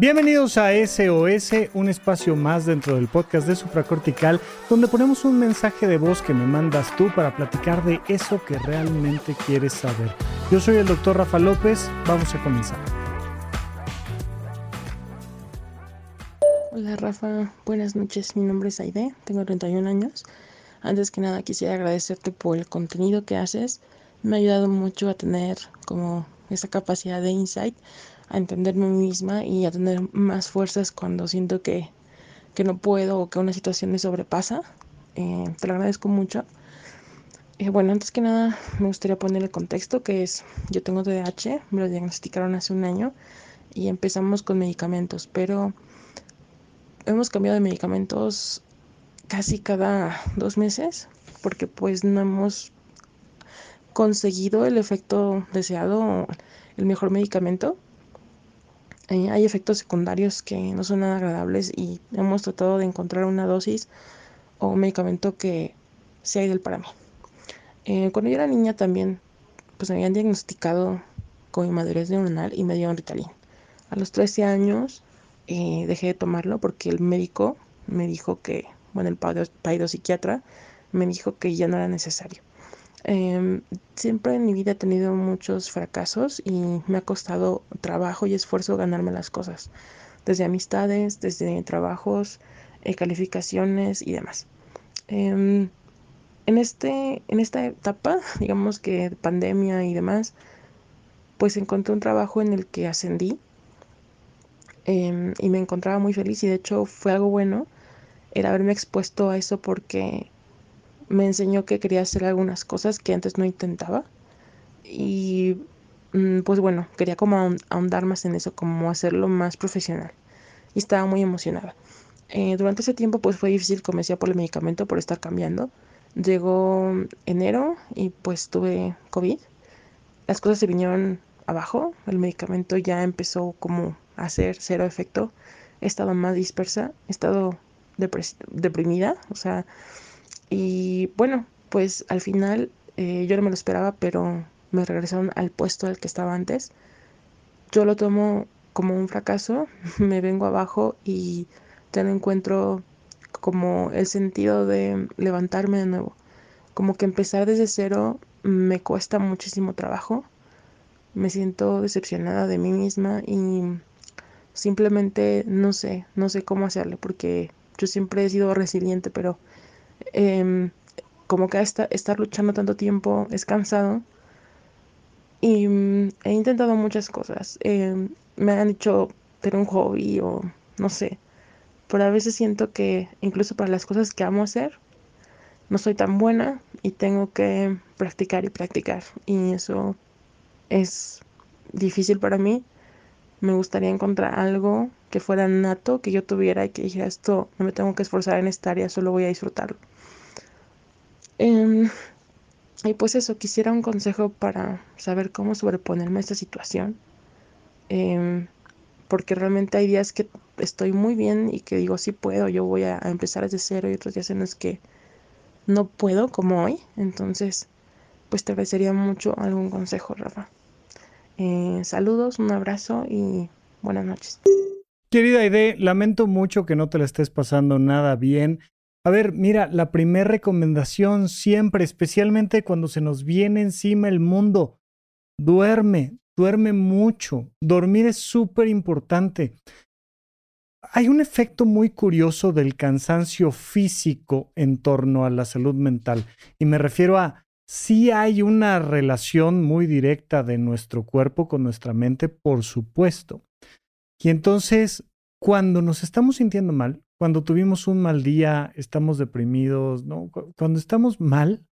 Bienvenidos a SOS, un espacio más dentro del podcast de Supracortical, donde ponemos un mensaje de voz que me mandas tú para platicar de eso que realmente quieres saber. Yo soy el doctor Rafa López, vamos a comenzar. Hola Rafa, buenas noches, mi nombre es Aide, tengo 31 años. Antes que nada quisiera agradecerte por el contenido que haces, me ha ayudado mucho a tener como esa capacidad de insight a entenderme misma y a tener más fuerzas cuando siento que, que no puedo o que una situación me sobrepasa. Eh, te lo agradezco mucho. Eh, bueno, antes que nada me gustaría poner el contexto que es, yo tengo TDAH, me lo diagnosticaron hace un año y empezamos con medicamentos, pero hemos cambiado de medicamentos casi cada dos meses porque pues no hemos conseguido el efecto deseado, el mejor medicamento. Eh, hay efectos secundarios que no son nada agradables y hemos tratado de encontrar una dosis o un medicamento que sea ideal para mí. Eh, cuando yo era niña también, pues me habían diagnosticado con inmadurez neuronal y me dieron Ritalin. A los 13 años eh, dejé de tomarlo porque el médico me dijo que, bueno, el psiquiatra me dijo que ya no era necesario. Em, siempre en mi vida he tenido muchos fracasos y me ha costado trabajo y esfuerzo ganarme las cosas, desde amistades, desde trabajos, eh, calificaciones y demás. Em, en, este, en esta etapa, digamos que pandemia y demás, pues encontré un trabajo en el que ascendí em, y me encontraba muy feliz y de hecho fue algo bueno el haberme expuesto a eso porque me enseñó que quería hacer algunas cosas que antes no intentaba. Y mm, pues bueno, quería como ahondar más en eso, como hacerlo más profesional. Y estaba muy emocionada. Eh, durante ese tiempo pues fue difícil comencé por el medicamento por estar cambiando. Llegó enero y pues tuve COVID. Las cosas se vinieron abajo. El medicamento ya empezó como a hacer cero efecto. He estado más dispersa. He estado deprimida. O sea, y bueno, pues al final eh, yo no me lo esperaba, pero me regresaron al puesto al que estaba antes. Yo lo tomo como un fracaso, me vengo abajo y ya no encuentro como el sentido de levantarme de nuevo. Como que empezar desde cero me cuesta muchísimo trabajo. Me siento decepcionada de mí misma y simplemente no sé, no sé cómo hacerlo porque yo siempre he sido resiliente, pero Em, como que estar luchando tanto tiempo es cansado. Y mm, he intentado muchas cosas. Em, me han dicho tener un hobby o no sé. Pero a veces siento que incluso para las cosas que amo hacer, no soy tan buena y tengo que practicar y practicar. Y eso es difícil para mí. Me gustaría encontrar algo que fuera nato, que yo tuviera y que dijera esto, no me tengo que esforzar en esta área, solo voy a disfrutarlo. Em, y pues eso, quisiera un consejo para saber cómo sobreponerme a esta situación. Em, porque realmente hay días que estoy muy bien y que digo, sí puedo, yo voy a, empezar desde cero y otros días en los que no puedo, como hoy. Entonces, pues te agradecería mucho algún consejo, Rafa. Eh, saludos, un abrazo y buenas noches. Querida Aide, lamento mucho que no te la estés pasando nada bien. A ver, mira, la primera recomendación siempre, especialmente cuando se nos viene encima el mundo, duerme, duerme mucho. Dormir es súper importante. Hay un efecto muy curioso del cansancio físico en torno a la salud mental y me refiero a si hay una relación muy directa de nuestro cuerpo con nuestra mente, por supuesto. Y entonces, cuando nos estamos sintiendo mal, cuando tuvimos un mal día, estamos deprimidos, ¿no? Cuando estamos mal,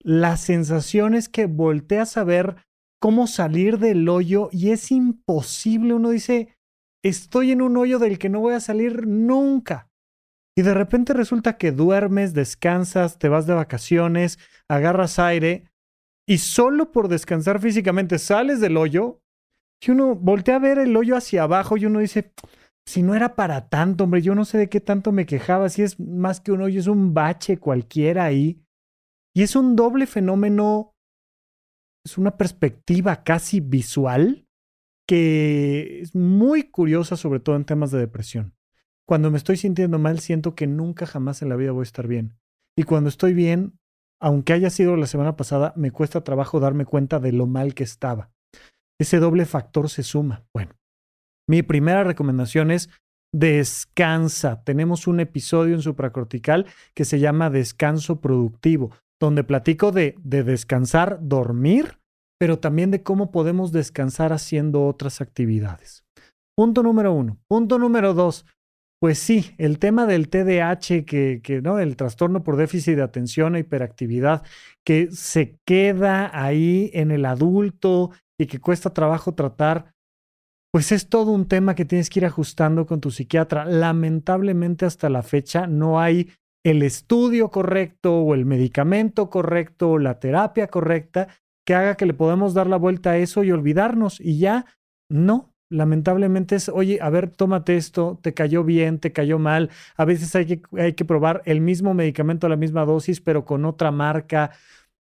la sensación es que volteas a ver cómo salir del hoyo y es imposible. Uno dice, estoy en un hoyo del que no voy a salir nunca. Y de repente resulta que duermes, descansas, te vas de vacaciones, agarras aire y solo por descansar físicamente sales del hoyo y uno voltea a ver el hoyo hacia abajo y uno dice, si no era para tanto, hombre, yo no sé de qué tanto me quejaba, si es más que un hoyo, es un bache cualquiera ahí. Y es un doble fenómeno, es una perspectiva casi visual que es muy curiosa, sobre todo en temas de depresión. Cuando me estoy sintiendo mal, siento que nunca jamás en la vida voy a estar bien. Y cuando estoy bien, aunque haya sido la semana pasada, me cuesta trabajo darme cuenta de lo mal que estaba. Ese doble factor se suma. Bueno, mi primera recomendación es descansa. Tenemos un episodio en supracortical que se llama Descanso Productivo, donde platico de, de descansar, dormir, pero también de cómo podemos descansar haciendo otras actividades. Punto número uno. Punto número dos. Pues sí, el tema del TDAH, que, ¿no? El trastorno por déficit de atención e hiperactividad, que se queda ahí en el adulto y que cuesta trabajo tratar, pues es todo un tema que tienes que ir ajustando con tu psiquiatra. Lamentablemente hasta la fecha no hay el estudio correcto o el medicamento correcto o la terapia correcta que haga que le podamos dar la vuelta a eso y olvidarnos. Y ya no, lamentablemente es, oye, a ver, tómate esto, te cayó bien, te cayó mal. A veces hay que, hay que probar el mismo medicamento la misma dosis, pero con otra marca,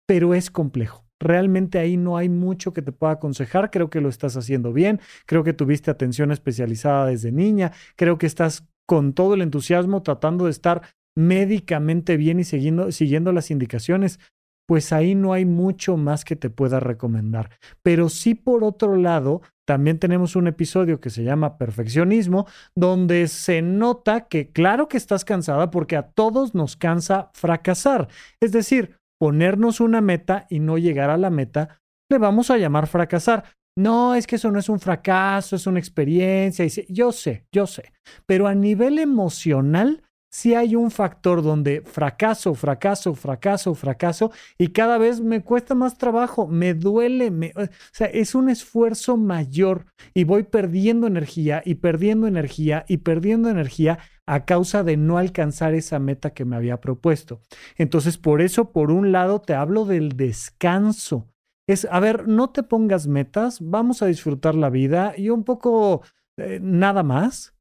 pero es complejo. Realmente ahí no hay mucho que te pueda aconsejar. Creo que lo estás haciendo bien. Creo que tuviste atención especializada desde niña. Creo que estás con todo el entusiasmo tratando de estar médicamente bien y siguiendo, siguiendo las indicaciones. Pues ahí no hay mucho más que te pueda recomendar. Pero sí, por otro lado, también tenemos un episodio que se llama Perfeccionismo, donde se nota que claro que estás cansada porque a todos nos cansa fracasar. Es decir, ponernos una meta y no llegar a la meta, le vamos a llamar fracasar. No, es que eso no es un fracaso, es una experiencia. Yo sé, yo sé. Pero a nivel emocional, sí hay un factor donde fracaso, fracaso, fracaso, fracaso, y cada vez me cuesta más trabajo, me duele, me, o sea, es un esfuerzo mayor y voy perdiendo energía y perdiendo energía y perdiendo energía a causa de no alcanzar esa meta que me había propuesto. Entonces, por eso, por un lado, te hablo del descanso. Es, a ver, no te pongas metas, vamos a disfrutar la vida y un poco eh, nada más.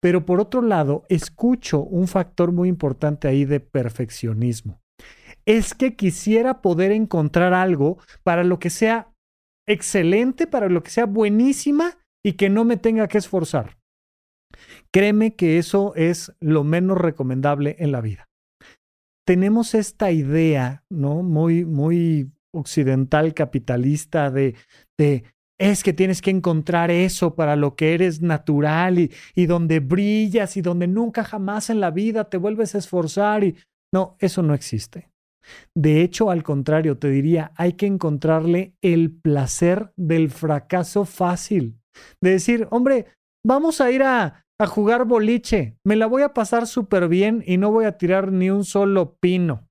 Pero por otro lado, escucho un factor muy importante ahí de perfeccionismo. Es que quisiera poder encontrar algo para lo que sea excelente, para lo que sea buenísima y que no me tenga que esforzar. Créeme que eso es lo menos recomendable en la vida. Tenemos esta idea, ¿no? Muy, muy occidental capitalista de, de es que tienes que encontrar eso para lo que eres natural y, y, donde brillas y donde nunca jamás en la vida te vuelves a esforzar y no, eso no existe. De hecho, al contrario, te diría, hay que encontrarle el placer del fracaso fácil. De decir, hombre, vamos a ir a, a jugar boliche, me la voy a pasar súper bien y no voy a tirar ni un solo pino.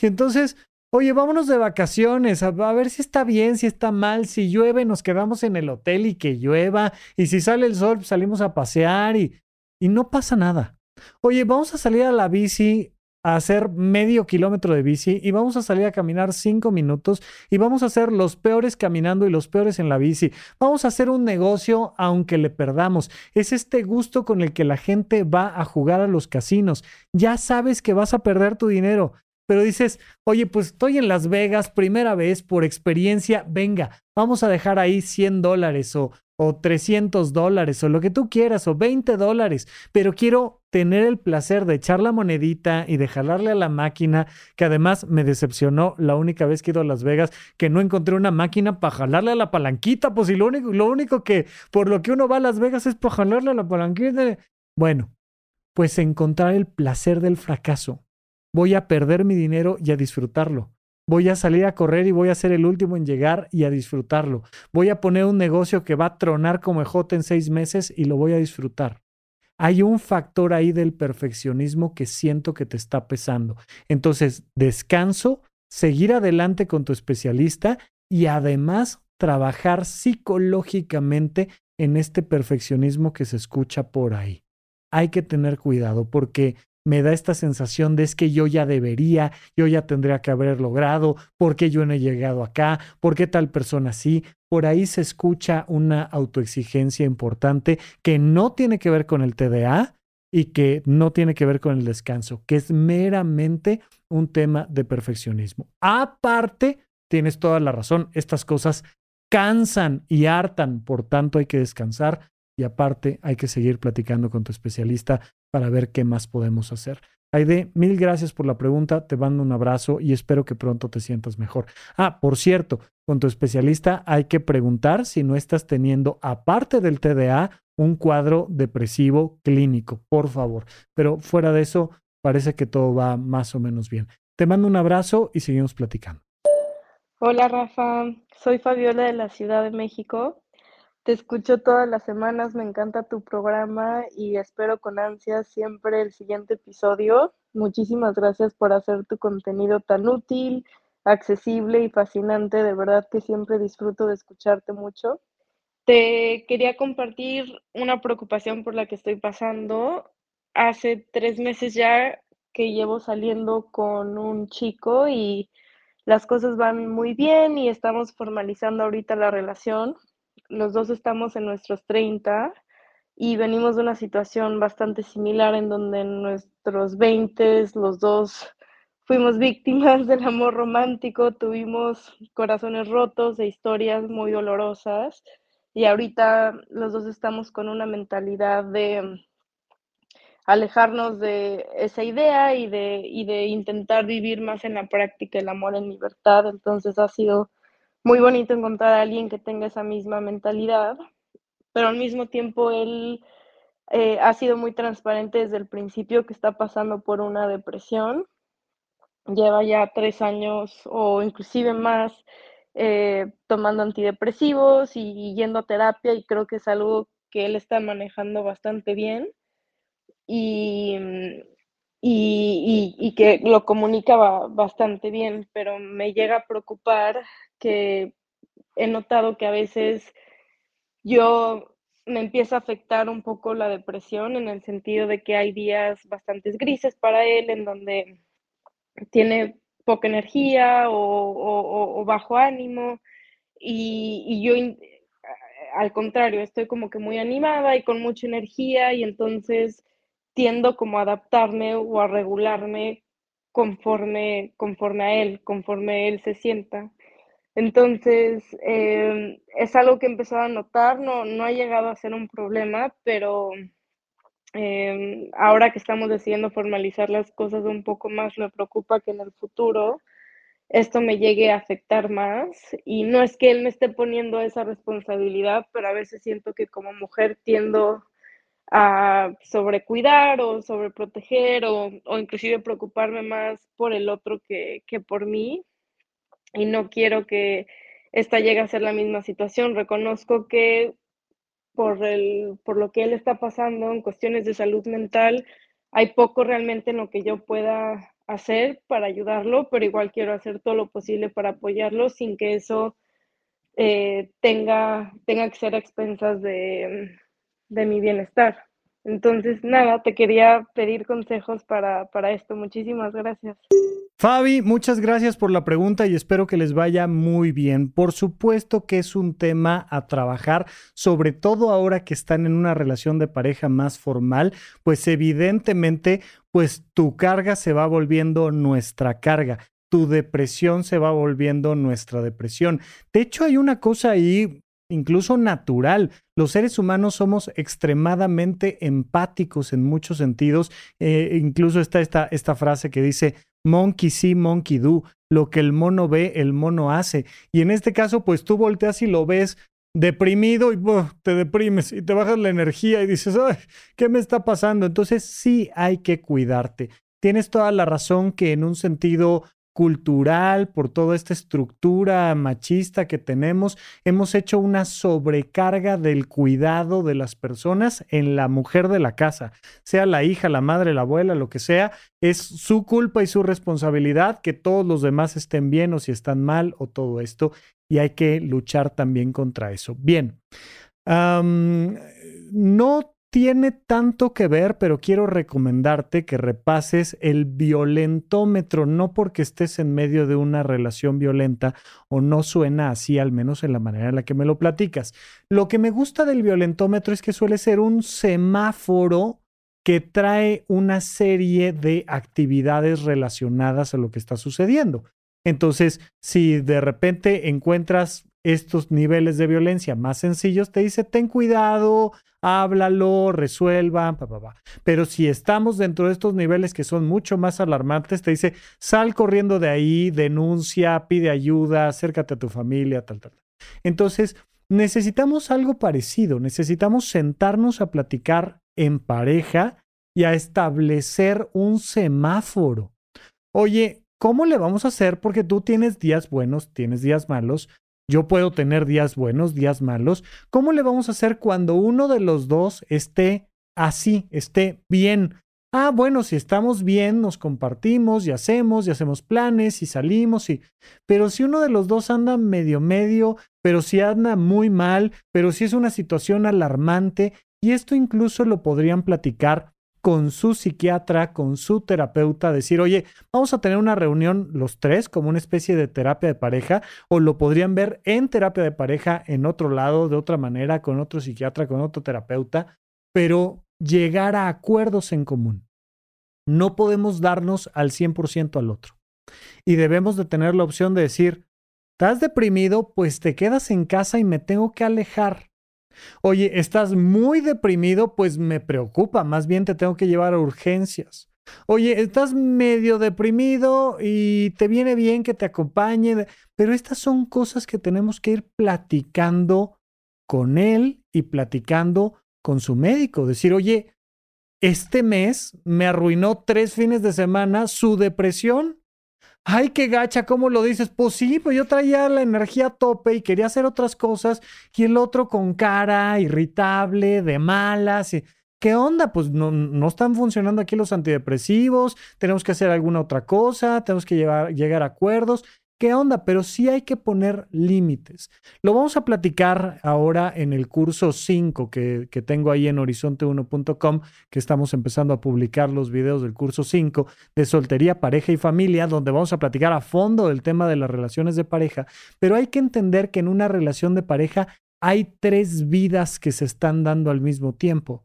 Y entonces, oye, vámonos de vacaciones, a, ver si está bien, si está mal, si llueve, nos quedamos en el hotel y que llueva, y si sale el sol, salimos a pasear y, y no pasa nada. Oye, vamos a salir a la bici a hacer medio kilómetro de bici y vamos a salir a caminar cinco minutos y vamos a hacer los peores caminando y los peores en la bici. Vamos a hacer un negocio aunque le perdamos. Es este gusto con el que la gente va a jugar a los casinos. Ya sabes que vas a perder tu dinero, pero dices, oye, pues estoy en Las Vegas, primera vez, por experiencia, venga, vamos a dejar ahí 100 dólares o, o 300 dólares o lo que tú quieras o 20 dólares, pero quiero tener el placer de echar la monedita y de jalarle a la máquina, que además me decepcionó la única vez que he ido a Las Vegas, que no encontré una máquina para jalarle a la palanquita, pues y lo único, lo único que por lo que uno va a Las Vegas es para jalarle a la palanquita. Bueno, pues encontrar el placer del fracaso. Voy a perder mi dinero y a disfrutarlo. Voy a salir a correr y voy a ser el último en llegar y a disfrutarlo. Voy a poner un negocio que va a tronar como ejote en seis meses y lo voy a disfrutar. Hay un factor ahí del perfeccionismo que siento que te está pesando. Entonces, descanso, seguir adelante con tu especialista y además trabajar psicológicamente en este perfeccionismo que se escucha por ahí. Hay que tener cuidado porque me da esta sensación de es que yo ya debería, yo ya tendría que haber logrado, ¿por qué yo no he llegado acá? ¿Por qué tal persona sí? Por ahí se escucha una autoexigencia importante que no tiene que ver con el TDA y que no tiene que ver con el descanso, que es meramente un tema de perfeccionismo. Aparte, tienes toda la razón, estas cosas cansan y hartan, por tanto hay que descansar y aparte hay que seguir platicando con tu especialista para ver qué más podemos hacer. Aide, mil gracias por la pregunta, te mando un abrazo y espero que pronto te sientas mejor. Ah, por cierto, con tu especialista hay que preguntar si no estás teniendo, aparte del TDA, un cuadro depresivo clínico, por favor. Pero fuera de eso, parece que todo va más o menos bien. Te mando un abrazo y seguimos platicando. Hola Rafa, soy Fabiola de la Ciudad de México. Te escucho todas las semanas, me encanta tu programa y espero con ansias siempre el siguiente episodio. Muchísimas gracias por hacer tu contenido tan útil, accesible y fascinante. De verdad que siempre disfruto de escucharte mucho. Te quería compartir una preocupación por la que estoy pasando. Hace tres meses ya que llevo saliendo con un chico y las cosas van muy bien y estamos formalizando ahorita la relación. Los dos estamos en nuestros 30 y venimos de una situación bastante similar en donde en nuestros 20 los dos fuimos víctimas del amor romántico, tuvimos corazones rotos e historias muy dolorosas y ahorita los dos estamos con una mentalidad de alejarnos de esa idea y de, y de intentar vivir más en la práctica el amor en libertad. Entonces ha sido muy bonito encontrar a alguien que tenga esa misma mentalidad, pero al mismo tiempo él eh, ha sido muy transparente desde el principio que está pasando por una depresión. Lleva ya tres años o inclusive más eh, tomando antidepresivos y yendo a terapia y creo que es algo que él está manejando bastante bien y, y, y, que lo comunica bastante bien, pero me llega a preocupar que he notado que a veces yo me empieza a afectar un poco la depresión en el sentido de que hay días bastante grises para él en donde tiene poca energía o, o, bajo ánimo y, y yo al contrario estoy como que muy animada y con mucha energía y entonces tiendo como a adaptarme o a regularme conforme, conforme a él, conforme él se sienta. Entonces, em, es algo que he empezado a notar, no, no ha llegado a ser un problema, pero em, ahora que estamos decidiendo formalizar las cosas un poco más, me preocupa que en el futuro esto me llegue a afectar más. Y no es que él me esté poniendo esa responsabilidad, pero a veces siento que como mujer tiendo a sobrecuidar o sobreproteger o, o inclusive preocuparme más por el otro que, que por mí y no quiero que esta llegue a ser la misma situación. Reconozco que por, el, por lo que él está pasando en cuestiones de salud mental, hay poco realmente en lo que yo pueda hacer para ayudarlo, pero igual quiero hacer todo lo posible para apoyarlo sin que eso eh, tenga, tenga que ser a expensas de, de mi bienestar. Entonces, nada, te quería pedir consejos para, para esto. Muchísimas gracias. Fabi, muchas gracias por la pregunta y espero que les vaya muy bien. Por supuesto que es un tema a trabajar, sobre todo ahora que están en una relación de pareja más formal, pues evidentemente, pues tu carga se va volviendo nuestra carga tu depresión se va volviendo nuestra depresión. De hecho, hay una cosa ahí incluso natural. Los seres humanos somos extremadamente empáticos en muchos sentidos. Eh, incluso está esta, frase que dice, monkey see, monkey do. Lo que el mono ve, el mono hace. Y en este caso, pues tú volteas y lo ves deprimido y te deprimes y te bajas la energía y dices, Ay, ¿qué me está pasando? Entonces sí hay que cuidarte. Tienes toda la razón que en un sentido cultural, por toda esta estructura machista que tenemos, hemos hecho una sobrecarga del cuidado de las personas en la mujer de la casa, sea la hija, la madre, la abuela, lo que sea, es su culpa y su responsabilidad que todos los demás estén bien o si están mal o todo esto, y hay que luchar también contra eso. Bien, no tiene tanto que ver, pero quiero recomendarte que repases el violentómetro, no porque estés en medio de una relación violenta o no suena así, al menos en la manera en la que me lo platicas. Lo que me gusta del violentómetro es que suele ser un semáforo que trae una serie de actividades relacionadas a lo que está sucediendo. Entonces, si de repente encuentras estos niveles de violencia más sencillos, te dice, ten cuidado, háblalo, resuelva, pero si estamos dentro de estos niveles que son mucho más alarmantes, te dice, sal corriendo de ahí, denuncia, pide ayuda, acércate a tu familia, tal, tal. Entonces, necesitamos algo parecido, necesitamos sentarnos a platicar en pareja y a establecer un semáforo. Oye, ¿cómo le vamos a hacer? Porque tú tienes días buenos, tienes días malos, yo puedo tener días buenos, días malos. ¿Cómo le vamos a hacer cuando uno de los dos esté así, esté bien? Ah, bueno, si estamos bien, nos compartimos y hacemos y hacemos planes y salimos y... Pero si uno de los dos anda medio medio, pero si anda muy mal, pero si es una situación alarmante, y esto incluso lo podrían platicar con su psiquiatra, con su terapeuta, decir, oye, vamos a tener una reunión los tres como una especie de terapia de pareja, o lo podrían ver en terapia de pareja en otro lado, de otra manera, con otro psiquiatra, con otro terapeuta, pero llegar a acuerdos en común. No podemos darnos al 100% al otro. Y debemos de tener la opción de decir, ¿estás deprimido? Pues te quedas en casa y me tengo que alejar Oye, estás muy deprimido, pues me preocupa, más bien te tengo que llevar a urgencias. Oye, estás medio deprimido y te viene bien que te acompañe, pero estas son cosas que tenemos que ir platicando con él y platicando con su médico. Decir, oye, este mes me arruinó tres fines de semana su depresión ay, qué gacha, ¿cómo lo dices? Pues sí, pues yo traía la energía a tope y quería hacer otras cosas y el otro con cara irritable, de malas. ¿Qué onda? Pues no, no están funcionando aquí los antidepresivos, tenemos que hacer alguna otra cosa, tenemos que llegar a acuerdos. ¿Qué onda? Pero sí hay que poner límites. Lo vamos a platicar ahora en el curso 5 que, tengo ahí en horizonte1.com, que estamos empezando a publicar los videos del curso 5 de soltería, pareja y familia, donde vamos a platicar a fondo del tema de las relaciones de pareja. Pero hay que entender que en una relación de pareja hay tres vidas que se están dando al mismo tiempo.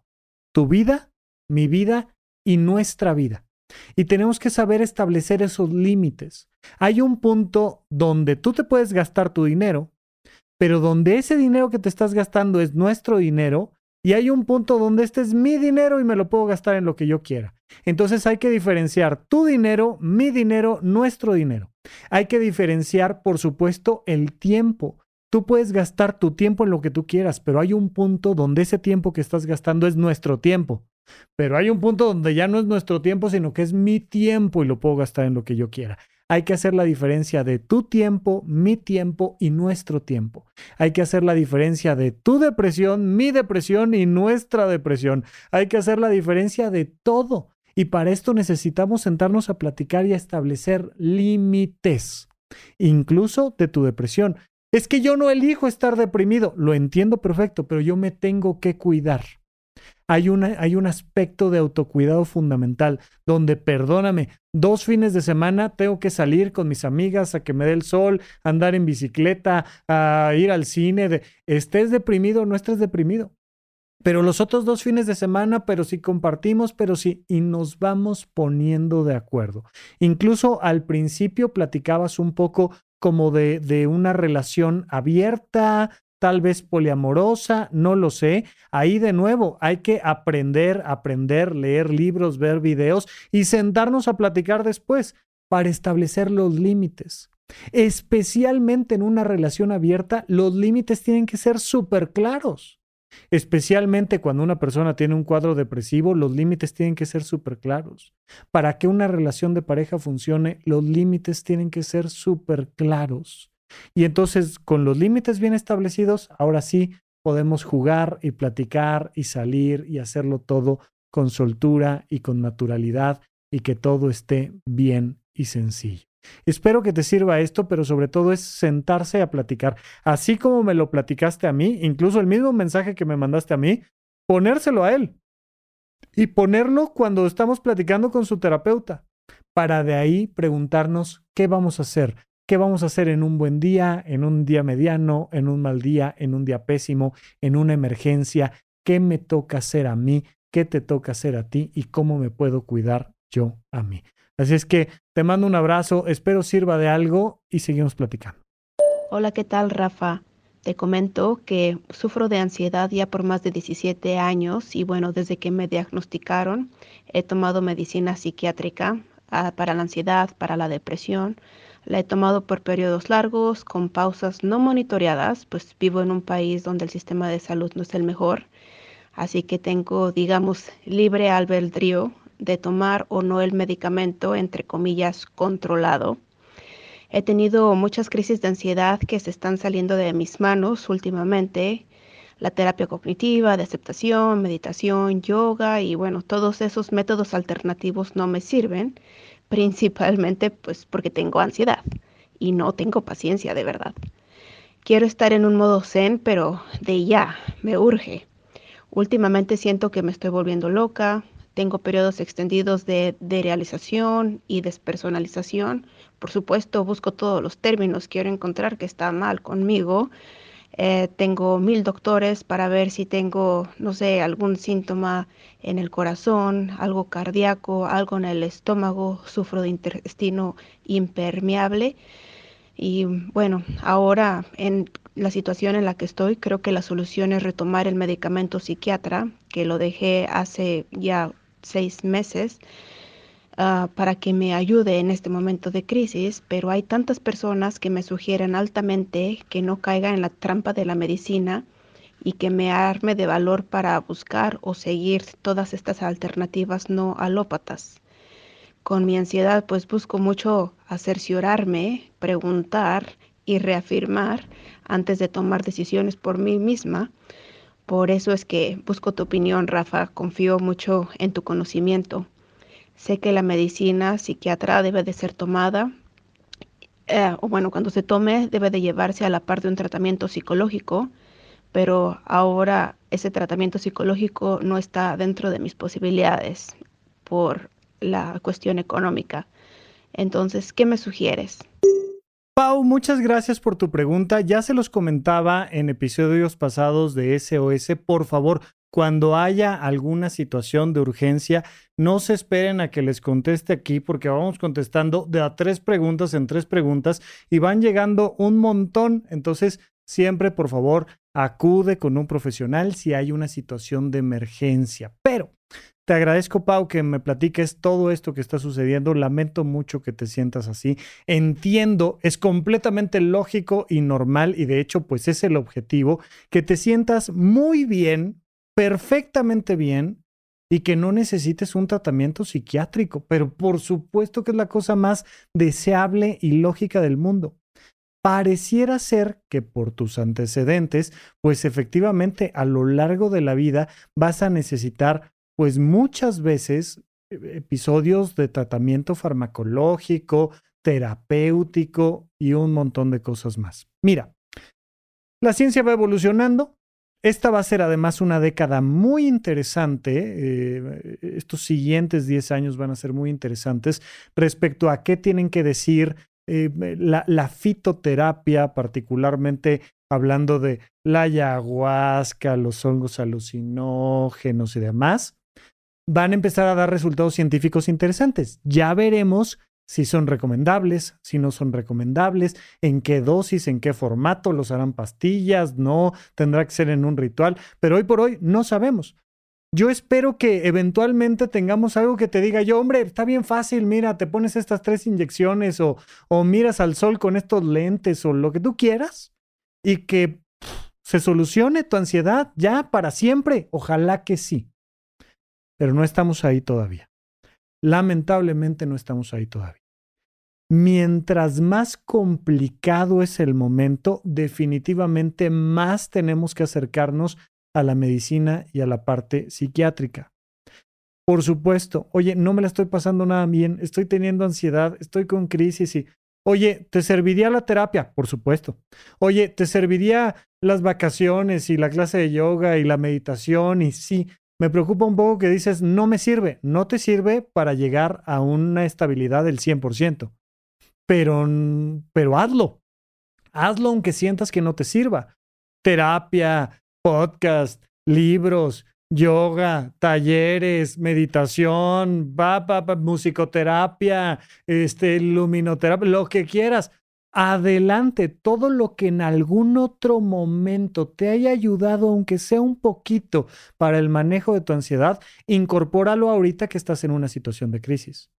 Tu vida, mi vida y nuestra vida. Y tenemos que saber establecer esos límites. Hay un punto donde tú te puedes gastar tu dinero, pero donde ese dinero que te estás gastando es nuestro dinero, y hay un punto donde este es mi dinero y me lo puedo gastar en lo que yo quiera. Entonces hay que diferenciar tu dinero, mi dinero, nuestro dinero. Hay que diferenciar, por supuesto, el tiempo. Tú puedes gastar tu tiempo en lo que tú quieras, pero hay un punto donde ese tiempo que estás gastando es nuestro tiempo. Pero hay un punto donde ya no es nuestro tiempo, sino que es mi tiempo y lo puedo gastar en lo que yo quiera. Hay que hacer la diferencia de tu tiempo, mi tiempo y nuestro tiempo. Hay que hacer la diferencia de tu depresión, mi depresión y nuestra depresión. Hay que hacer la diferencia de todo. Y para esto necesitamos sentarnos a platicar y a establecer límites, incluso de tu depresión. Es que yo no elijo estar deprimido, lo entiendo perfecto, pero yo me tengo que cuidar hay, una, hay un aspecto de autocuidado fundamental donde, perdóname, dos fines de semana tengo que salir con mis amigas a que me dé el sol, andar en bicicleta, a ir al cine. De, estés deprimido o no estés deprimido. Pero los otros dos fines de semana, pero si compartimos, pero sí, y nos vamos poniendo de acuerdo. Incluso al principio platicabas un poco como de, de una relación abierta, tal vez poliamorosa, no lo sé. Ahí de nuevo hay que aprender, aprender, leer libros, ver videos y sentarnos a platicar después para establecer los límites. Especialmente en una relación abierta, los límites tienen que ser súper claros. Especialmente cuando una persona tiene un cuadro depresivo, los límites tienen que ser súper claros. Para que una relación de pareja funcione, los límites tienen que ser súper claros. Y entonces, con los límites bien establecidos, ahora sí podemos jugar y platicar y salir y hacerlo todo con soltura y con naturalidad y que todo esté bien y sencillo. Espero que te sirva esto, pero sobre todo es sentarse a platicar. Así como me lo platicaste a mí, incluso el mismo mensaje que me mandaste a mí, ponérselo a él. Y ponerlo cuando estamos platicando con su terapeuta, para de ahí preguntarnos qué vamos a hacer, ¿Qué vamos a hacer en un buen día, en un día mediano, en un mal día, en un día pésimo, en una emergencia? ¿Qué me toca hacer a mí? ¿Qué te toca hacer a ti? ¿Y cómo me puedo cuidar yo a mí? Así es que te mando un abrazo, espero sirva de algo y seguimos platicando. Hola, ¿qué tal, Rafa? Te comento que sufro de ansiedad ya por más de 17 años y bueno, desde que me diagnosticaron he tomado medicina psiquiátrica ah, para la ansiedad, para la depresión. La he tomado por periodos largos, con pausas no monitoreadas, pues vivo en un país donde el sistema de salud no es el mejor. Así que tengo, digamos, libre albedrío de tomar o no el medicamento, entre comillas, controlado. He tenido muchas crisis de ansiedad que se están saliendo de mis manos últimamente. La terapia cognitiva, de aceptación, meditación, yoga y bueno, todos esos métodos alternativos no me sirven, principalmente pues porque tengo ansiedad y no tengo paciencia de verdad. Quiero estar en un modo zen, pero de ya, me urge. Últimamente siento que me estoy volviendo loca, tengo periodos extendidos de, de realización y despersonalización por supuesto, busco todos los términos, quiero encontrar que está mal conmigo. Eh, tengo mil doctores para ver si tengo, no sé, algún síntoma en el corazón, algo cardíaco, algo en el estómago, sufro de intestino impermeable. Y bueno, ahora en la situación en la que estoy, creo que la solución es retomar el medicamento psiquiatra, que lo dejé hace ya seis meses. Ah, para que me ayude en este momento de crisis, pero hay tantas personas que me sugieren altamente que no caiga en la trampa de la medicina y que me arme de valor para buscar o seguir todas estas alternativas no alópatas. Con mi ansiedad pues busco mucho acerciorarme, preguntar y reafirmar antes de tomar decisiones por mí misma. Por eso es que busco tu opinión, Rafa, confío mucho en tu conocimiento. Sé que la medicina psiquiatra debe de ser tomada, eh, o bueno, cuando se tome debe de llevarse a la par de un tratamiento psicológico, pero ahora ese tratamiento psicológico no está dentro de mis posibilidades por la cuestión económica. Entonces, ¿qué me sugieres? Pau, muchas gracias por tu pregunta. Ya se los comentaba en episodios pasados de SOS. Por favor, cuando haya alguna situación de urgencia, no se esperen a que les conteste aquí porque vamos contestando de a tres preguntas en tres preguntas y van llegando un montón. Entonces, siempre, por favor, acude con un profesional si hay una situación de emergencia. Pero te agradezco, Pau, que me platiques todo esto que está sucediendo. Lamento mucho que te sientas así. Entiendo, es completamente lógico y normal y de hecho, pues es el objetivo, que te sientas muy bien perfectamente bien y que no necesites un tratamiento psiquiátrico, pero por supuesto que es la cosa más deseable y lógica del mundo. Pareciera ser que por tus antecedentes, pues efectivamente a lo largo de la vida vas a necesitar pues muchas veces eh, episodios de tratamiento farmacológico, terapéutico y un montón de cosas más. Mira, la ciencia va evolucionando, esta va a ser además una década muy interesante. Eh, estos siguientes 10 años van a ser muy interesantes respecto a qué tienen que decir eh, la, fitoterapia, particularmente hablando de la ayahuasca, los hongos alucinógenos y demás. Van a empezar a dar resultados científicos interesantes. Ya veremos si son recomendables, si no son recomendables, en qué dosis, en qué formato, los harán pastillas, no, tendrá que ser en un ritual, pero hoy por hoy no sabemos. Yo espero que eventualmente tengamos algo que te diga yo, hombre, está bien fácil, mira, te pones estas tres inyecciones o, o miras al sol con estos lentes o lo que tú quieras y que se solucione tu ansiedad ya para siempre. Ojalá que sí. Pero no estamos ahí todavía. Lamentablemente no estamos ahí todavía. Mientras más complicado es el momento, definitivamente más tenemos que acercarnos a la medicina y a la parte psiquiátrica. Por supuesto, oye, no me la estoy pasando nada bien, estoy teniendo ansiedad, estoy con crisis y, oye, ¿te serviría la terapia? Por supuesto. Oye, ¿te serviría las vacaciones y la clase de yoga y la meditación? Y sí, me preocupa un poco que dices, no me sirve, no te sirve para llegar a una estabilidad del 100%, pero, pero hazlo, hazlo aunque sientas que no te sirva. Terapia, podcast, libros, yoga, talleres, musicoterapias, musicoterapia, este, luminoterapia, lo que quieras. Adelante, todo lo que en algún otro momento te haya ayudado, aunque sea un poquito, para el manejo de tu ansiedad, incorpóralo ahorita que estás en una situación de crisis.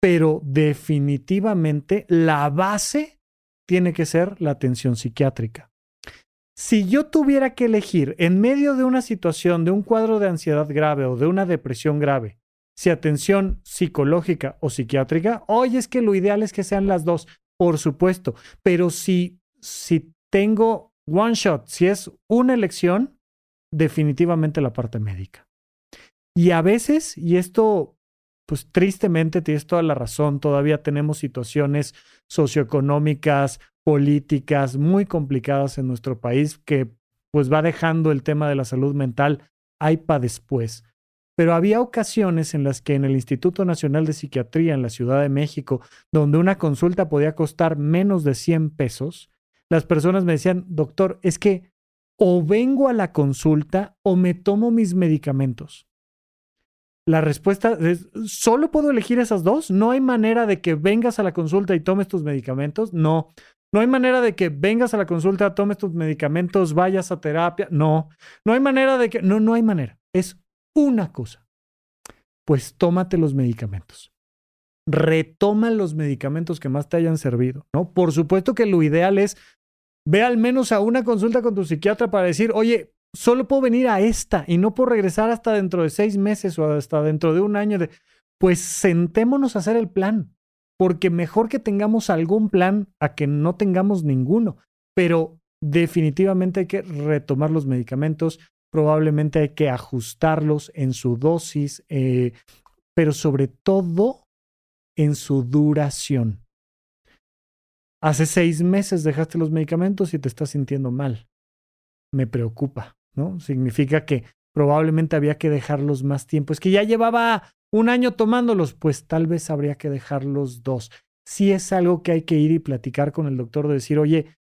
Pero definitivamente la base tiene que ser la atención psiquiátrica. Si yo tuviera que elegir en medio de una situación, de un cuadro de ansiedad grave o de una depresión grave, si atención psicológica o psiquiátrica, hoy es que lo ideal es que sean las dos, por supuesto, pero si, si tengo one shot, si es una elección, definitivamente la parte médica. Y a veces, y esto, pues tristemente tienes toda la razón, todavía tenemos situaciones socioeconómicas, políticas muy complicadas en nuestro país que pues va dejando el tema de la salud mental para después. Pero había ocasiones en las que en el Instituto Nacional de Psiquiatría en la Ciudad de México, donde una consulta podía costar menos de 100 pesos, las personas me decían, doctor, es que o vengo a la consulta o me tomo mis medicamentos. La respuesta es, ¿solo puedo elegir esas dos? ¿No hay manera de que vengas a la consulta y tomes tus medicamentos? No. No hay manera de que vengas a la consulta, tomes tus medicamentos, vayas a terapia. No. No hay manera de que... No, no hay manera. Es una cosa. Pues tómate los medicamentos. Retoma los medicamentos que más te hayan servido, ¿no? Por supuesto que lo ideal es ve al menos a una consulta con tu psiquiatra para decir, oye, solo puedo venir a esta y no puedo regresar hasta dentro de seis meses o hasta dentro de un año. De... Pues sentémonos a hacer el plan, porque mejor que tengamos algún plan a que no tengamos ninguno, pero definitivamente hay que retomar los medicamentos, probablemente hay que ajustarlos en su dosis, eh, pero sobre todo en su duración. Hace seis meses dejaste los medicamentos y te estás sintiendo mal. Me preocupa. ¿no? Significa que probablemente había que dejarlos más tiempo. Es que ya llevaba un año tomándolos, pues tal vez habría que dejarlos dos. Si es algo que hay que ir y platicar con el doctor de decir, oye,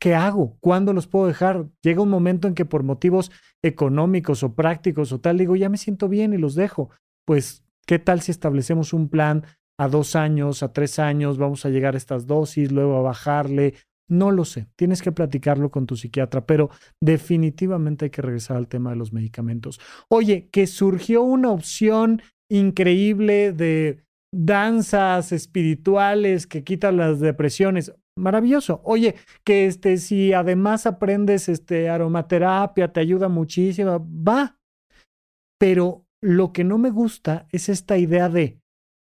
¿qué hago? ¿Cuándo los puedo dejar? Llega un momento en que por motivos económicos o prácticos o tal, digo, ya me siento bien y los dejo. Pues, ¿qué tal si establecemos un plan a dos años, a tres años, vamos a llegar a estas dosis, luego a bajarle, no lo sé, tienes que platicarlo con tu psiquiatra, pero definitivamente hay que regresar al tema de los medicamentos. Oye, que surgió una opción increíble de danzas espirituales que quitan las depresiones. Maravilloso. Oye, que este, si además aprendes este, aromaterapia, te ayuda muchísimo, va. Pero lo que no me gusta es esta idea de,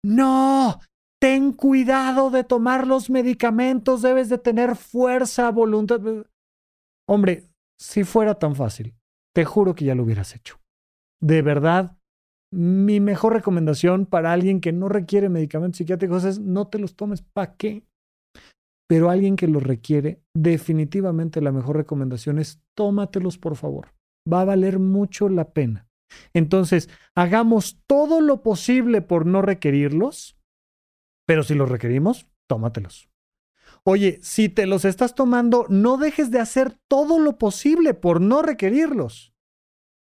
no, ten cuidado de tomar los medicamentos, debes de tener fuerza, voluntad. Hombre, si fuera tan fácil, te juro que ya lo hubieras hecho. De verdad, mi mejor recomendación para alguien que no requiere medicamentos psiquiátricos es no te los tomes, ¿para qué? Pero alguien que los requiere, definitivamente la mejor recomendación es tómatelos, por favor. Va a valer mucho la pena. Entonces, hagamos todo lo posible por no requerirlos pero si los requerimos, tómatelos. Oye, si te los estás tomando, no dejes de hacer todo lo posible por no requerirlos,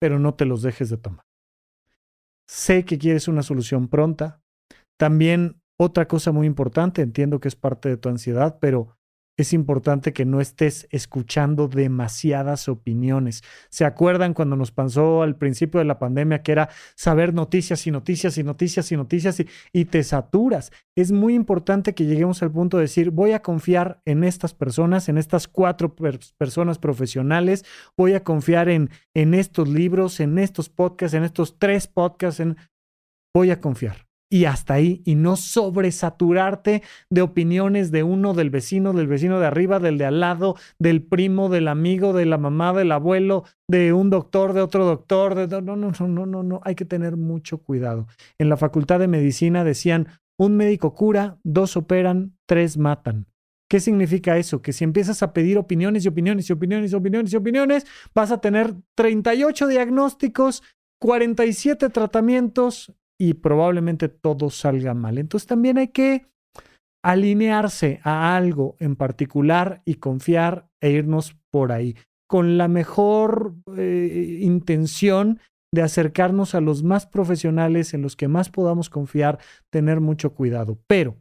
pero no te los dejes de tomar. Sé que quieres una solución pronta. También otra cosa muy importante, entiendo que es parte de tu ansiedad, pero es importante que no estés escuchando demasiadas opiniones. ¿Se acuerdan cuando nos pasó al principio de la pandemia que era saber noticias y noticias y noticias y noticias y, te saturas? Es muy importante que lleguemos al punto de decir, voy a confiar en estas personas, en estas cuatro personas profesionales, voy a confiar en, en estos libros, en estos podcasts, en estos tres podcasts, en... voy a confiar y hasta ahí y no sobresaturarte de opiniones de uno, del vecino, del vecino de arriba, del de al lado, del primo, del amigo, de la mamá, del abuelo, de un doctor, de otro doctor. De... No, no, no, no, no, no, hay que tener mucho cuidado. En la Facultad de Medicina decían, un médico cura, dos operan, tres matan. ¿Qué significa eso? Que si empiezas a pedir opiniones y opiniones y opiniones y opiniones y opiniones, vas a tener 38 diagnósticos, 47 tratamientos y probablemente todo salga mal. Entonces también hay que alinearse a algo en particular y confiar e irnos por ahí con la mejor eh, intención de acercarnos a los más profesionales en los que más podamos confiar, tener mucho cuidado. Pero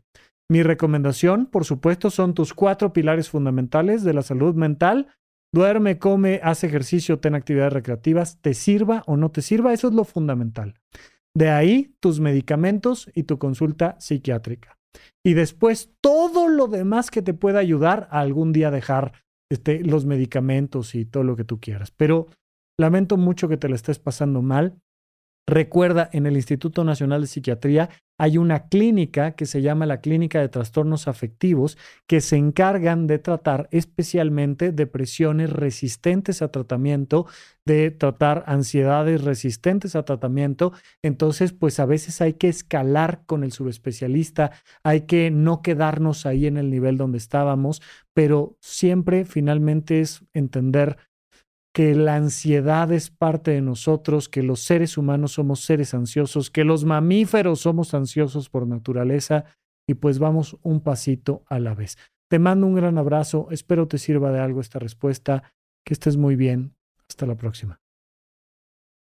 Mi recomendación, por supuesto, son tus cuatro pilares fundamentales de la salud mental. Duerme, come, haz ejercicio, ten actividades recreativas, te sirva o no te sirva, eso es lo fundamental. De ahí tus medicamentos y tu consulta psiquiátrica. Y después todo lo demás que te pueda ayudar a algún día dejar este, los medicamentos y todo lo que tú quieras. Pero lamento mucho que te lo estés pasando mal. Recuerda, en el Instituto Nacional de Psiquiatría hay una clínica que se llama la Clínica de Trastornos Afectivos que se encargan de tratar especialmente depresiones resistentes a tratamiento, de tratar ansiedades resistentes a tratamiento. Entonces, pues a veces hay que escalar con el subespecialista, hay que no quedarnos ahí en el nivel donde estábamos, pero siempre finalmente es entender que la ansiedad es parte de nosotros, que los seres humanos somos seres ansiosos, que los mamíferos somos ansiosos por naturaleza y pues vamos un pasito a la vez. Te mando un gran abrazo, espero te sirva de algo esta respuesta, que estés muy bien, hasta la próxima.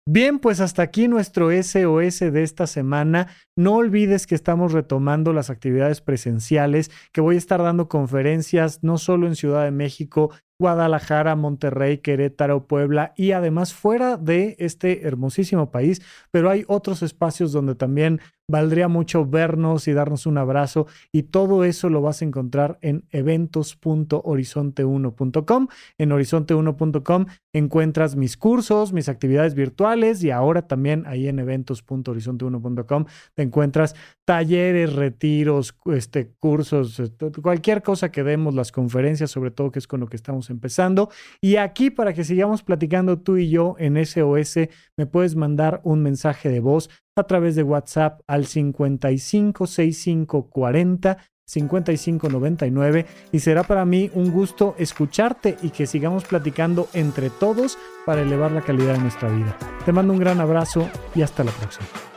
Bien, pues hasta aquí nuestro SOS de esta semana. No olvides que estamos retomando las actividades presenciales, que voy a estar dando conferencias no solo en Ciudad de México, Guadalajara, Monterrey, Querétaro, Puebla y además fuera de este hermosísimo país, pero hay otros espacios donde también valdría mucho vernos y darnos un abrazo y todo eso lo vas a encontrar en eventos.horizonte1.com. En horizonte1.com encuentras mis cursos, mis actividades virtuales y ahora también ahí en eventos.horizonte1.com te encuentras talleres, retiros, este, cursos, este, cualquier cosa que demos, las conferencias, sobre todo que es con lo que empezando. Y aquí para que sigamos platicando tú y yo en SOS, me puedes mandar un mensaje de voz a través de WhatsApp al 556540 5599 y será para mí un gusto escucharte y que sigamos platicando entre todos para elevar la calidad de nuestra vida. Te mando un gran abrazo y hasta la próxima.